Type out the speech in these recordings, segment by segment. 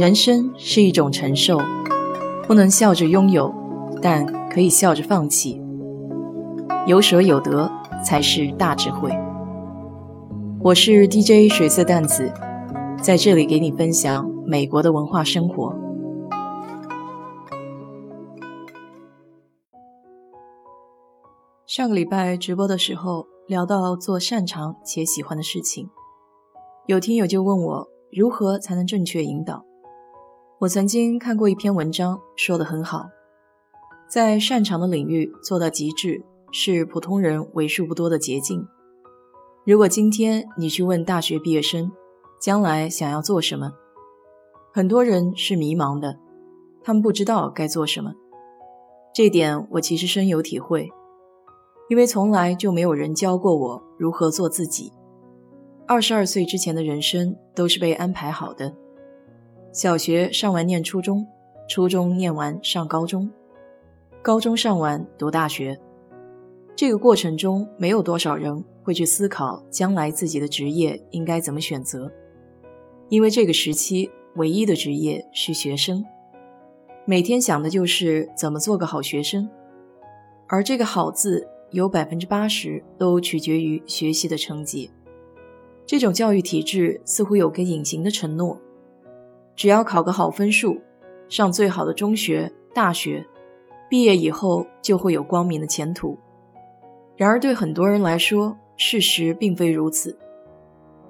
人生是一种承受，不能笑着拥有，但可以笑着放弃。有舍有得才是大智慧。我是 DJ 水色淡子，在这里给你分享美国的文化生活。上个礼拜直播的时候聊到做擅长且喜欢的事情，有听友就问我如何才能正确引导。我曾经看过一篇文章，说的很好，在擅长的领域做到极致，是普通人为数不多的捷径。如果今天你去问大学毕业生，将来想要做什么，很多人是迷茫的，他们不知道该做什么。这点我其实深有体会，因为从来就没有人教过我如何做自己。二十二岁之前的人生都是被安排好的。小学上完念初中，初中念完上高中，高中上完读大学。这个过程中，没有多少人会去思考将来自己的职业应该怎么选择，因为这个时期唯一的职业是学生，每天想的就是怎么做个好学生，而这个“好”字有百分之八十都取决于学习的成绩。这种教育体制似乎有个隐形的承诺。只要考个好分数，上最好的中学、大学，毕业以后就会有光明的前途。然而，对很多人来说，事实并非如此。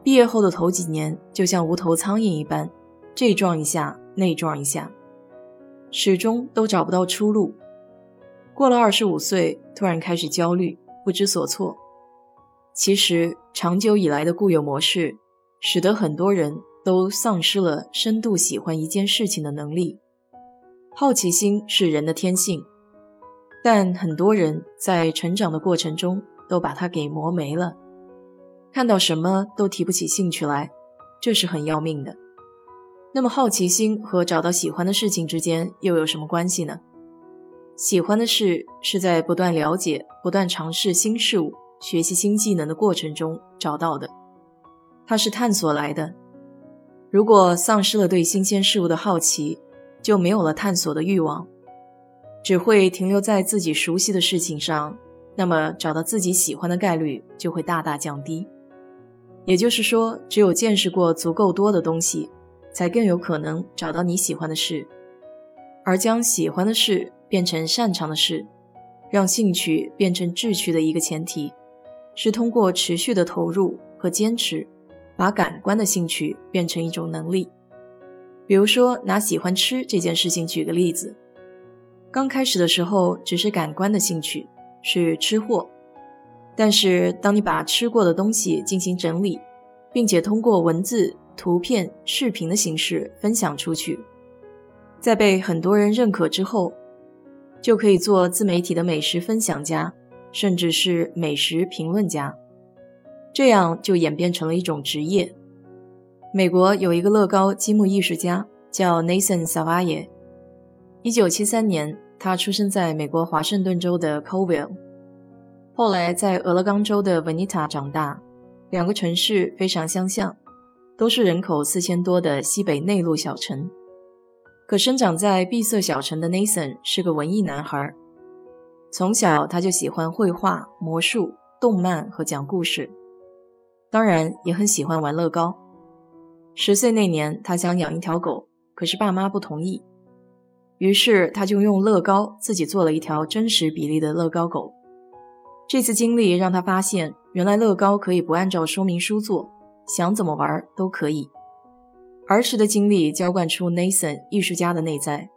毕业后的头几年，就像无头苍蝇一般，这撞一下，那撞一下，始终都找不到出路。过了二十五岁，突然开始焦虑，不知所措。其实，长久以来的固有模式，使得很多人。都丧失了深度喜欢一件事情的能力。好奇心是人的天性，但很多人在成长的过程中都把它给磨没了。看到什么都提不起兴趣来，这是很要命的。那么，好奇心和找到喜欢的事情之间又有什么关系呢？喜欢的事是在不断了解、不断尝试新事物、学习新技能的过程中找到的，它是探索来的。如果丧失了对新鲜事物的好奇，就没有了探索的欲望，只会停留在自己熟悉的事情上，那么找到自己喜欢的概率就会大大降低。也就是说，只有见识过足够多的东西，才更有可能找到你喜欢的事。而将喜欢的事变成擅长的事，让兴趣变成志趣的一个前提，是通过持续的投入和坚持。把感官的兴趣变成一种能力，比如说拿喜欢吃这件事情举个例子，刚开始的时候只是感官的兴趣，是吃货，但是当你把吃过的东西进行整理，并且通过文字、图片、视频的形式分享出去，在被很多人认可之后，就可以做自媒体的美食分享家，甚至是美食评论家。这样就演变成了一种职业。美国有一个乐高积木艺术家叫 Nathan Savalle。一九七三年，他出生在美国华盛顿州的 Colville，后来在俄勒冈州的 v e n i t a 长大，两个城市非常相像，都是人口四千多的西北内陆小城。可生长在闭塞小城的 Nathan 是个文艺男孩，从小他就喜欢绘画、魔术、动漫和讲故事。当然也很喜欢玩乐高。十岁那年，他想养一条狗，可是爸妈不同意。于是他就用乐高自己做了一条真实比例的乐高狗。这次经历让他发现，原来乐高可以不按照说明书做，想怎么玩都可以。儿时的经历浇灌出 Nathan 艺术家的内在，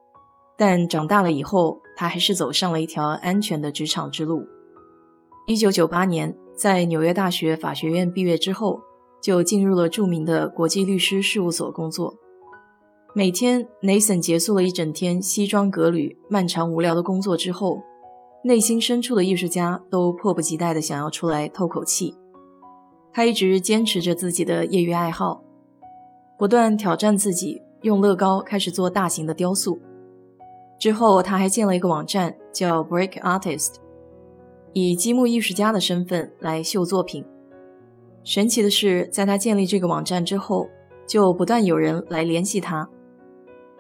但长大了以后，他还是走上了一条安全的职场之路。一九九八年。在纽约大学法学院毕业之后，就进入了著名的国际律师事务所工作。每天，Nathan 结束了一整天西装革履、漫长无聊的工作之后，内心深处的艺术家都迫不及待地想要出来透口气。他一直坚持着自己的业余爱好，不断挑战自己，用乐高开始做大型的雕塑。之后，他还建了一个网站，叫 Break Artist。以积木艺术家的身份来秀作品。神奇的是，在他建立这个网站之后，就不断有人来联系他，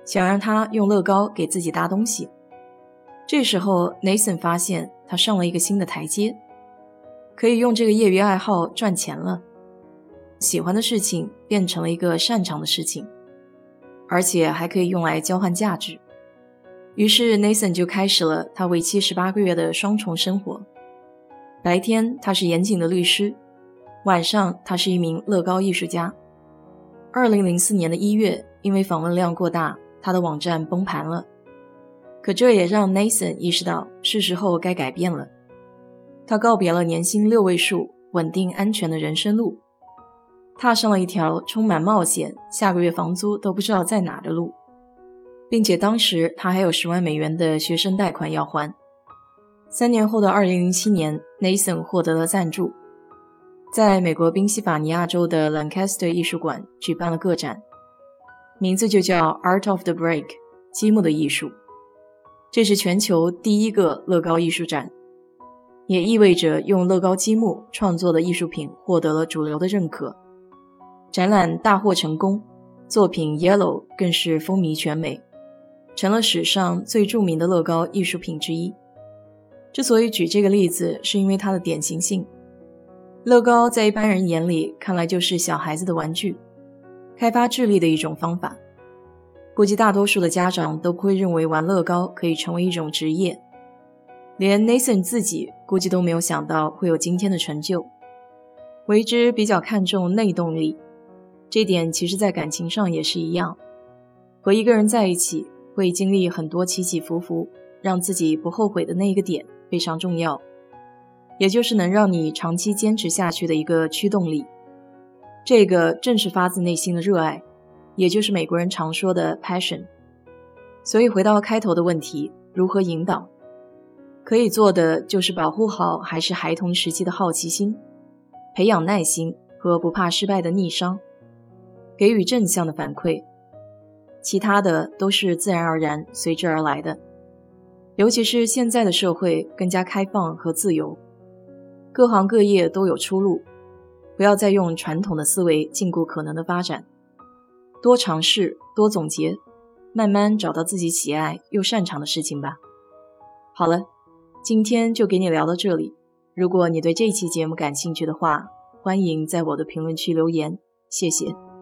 想让他用乐高给自己搭东西。这时候，Nathan 发现他上了一个新的台阶，可以用这个业余爱好赚钱了。喜欢的事情变成了一个擅长的事情，而且还可以用来交换价值。于是，Nathan 就开始了他为期十八个月的双重生活。白天他是严谨的律师，晚上他是一名乐高艺术家。二零零四年的一月，因为访问量过大，他的网站崩盘了。可这也让 Nathan 意识到是时候该改变了。他告别了年薪六位数、稳定安全的人生路，踏上了一条充满冒险、下个月房租都不知道在哪的路，并且当时他还有十万美元的学生贷款要还。三年后的二零零七年，Nathan 获得了赞助，在美国宾夕法尼亚州的 Lancaster 艺术馆举办了个展，名字就叫 Art of the Break，积木的艺术。这是全球第一个乐高艺术展，也意味着用乐高积木创作的艺术品获得了主流的认可。展览大获成功，作品 Yellow 更是风靡全美，成了史上最著名的乐高艺术品之一。之所以举这个例子，是因为它的典型性。乐高在一般人眼里看来就是小孩子的玩具，开发智力的一种方法。估计大多数的家长都不会认为玩乐高可以成为一种职业，连 Nathan 自己估计都没有想到会有今天的成就。为之比较看重内动力，这点其实在感情上也是一样。和一个人在一起，会经历很多起起伏伏，让自己不后悔的那一个点。非常重要，也就是能让你长期坚持下去的一个驱动力。这个正是发自内心的热爱，也就是美国人常说的 passion。所以回到开头的问题，如何引导？可以做的就是保护好还是孩童时期的好奇心，培养耐心和不怕失败的逆商，给予正向的反馈，其他的都是自然而然随之而来的。尤其是现在的社会更加开放和自由，各行各业都有出路。不要再用传统的思维禁锢可能的发展，多尝试，多总结，慢慢找到自己喜爱又擅长的事情吧。好了，今天就给你聊到这里。如果你对这期节目感兴趣的话，欢迎在我的评论区留言，谢谢。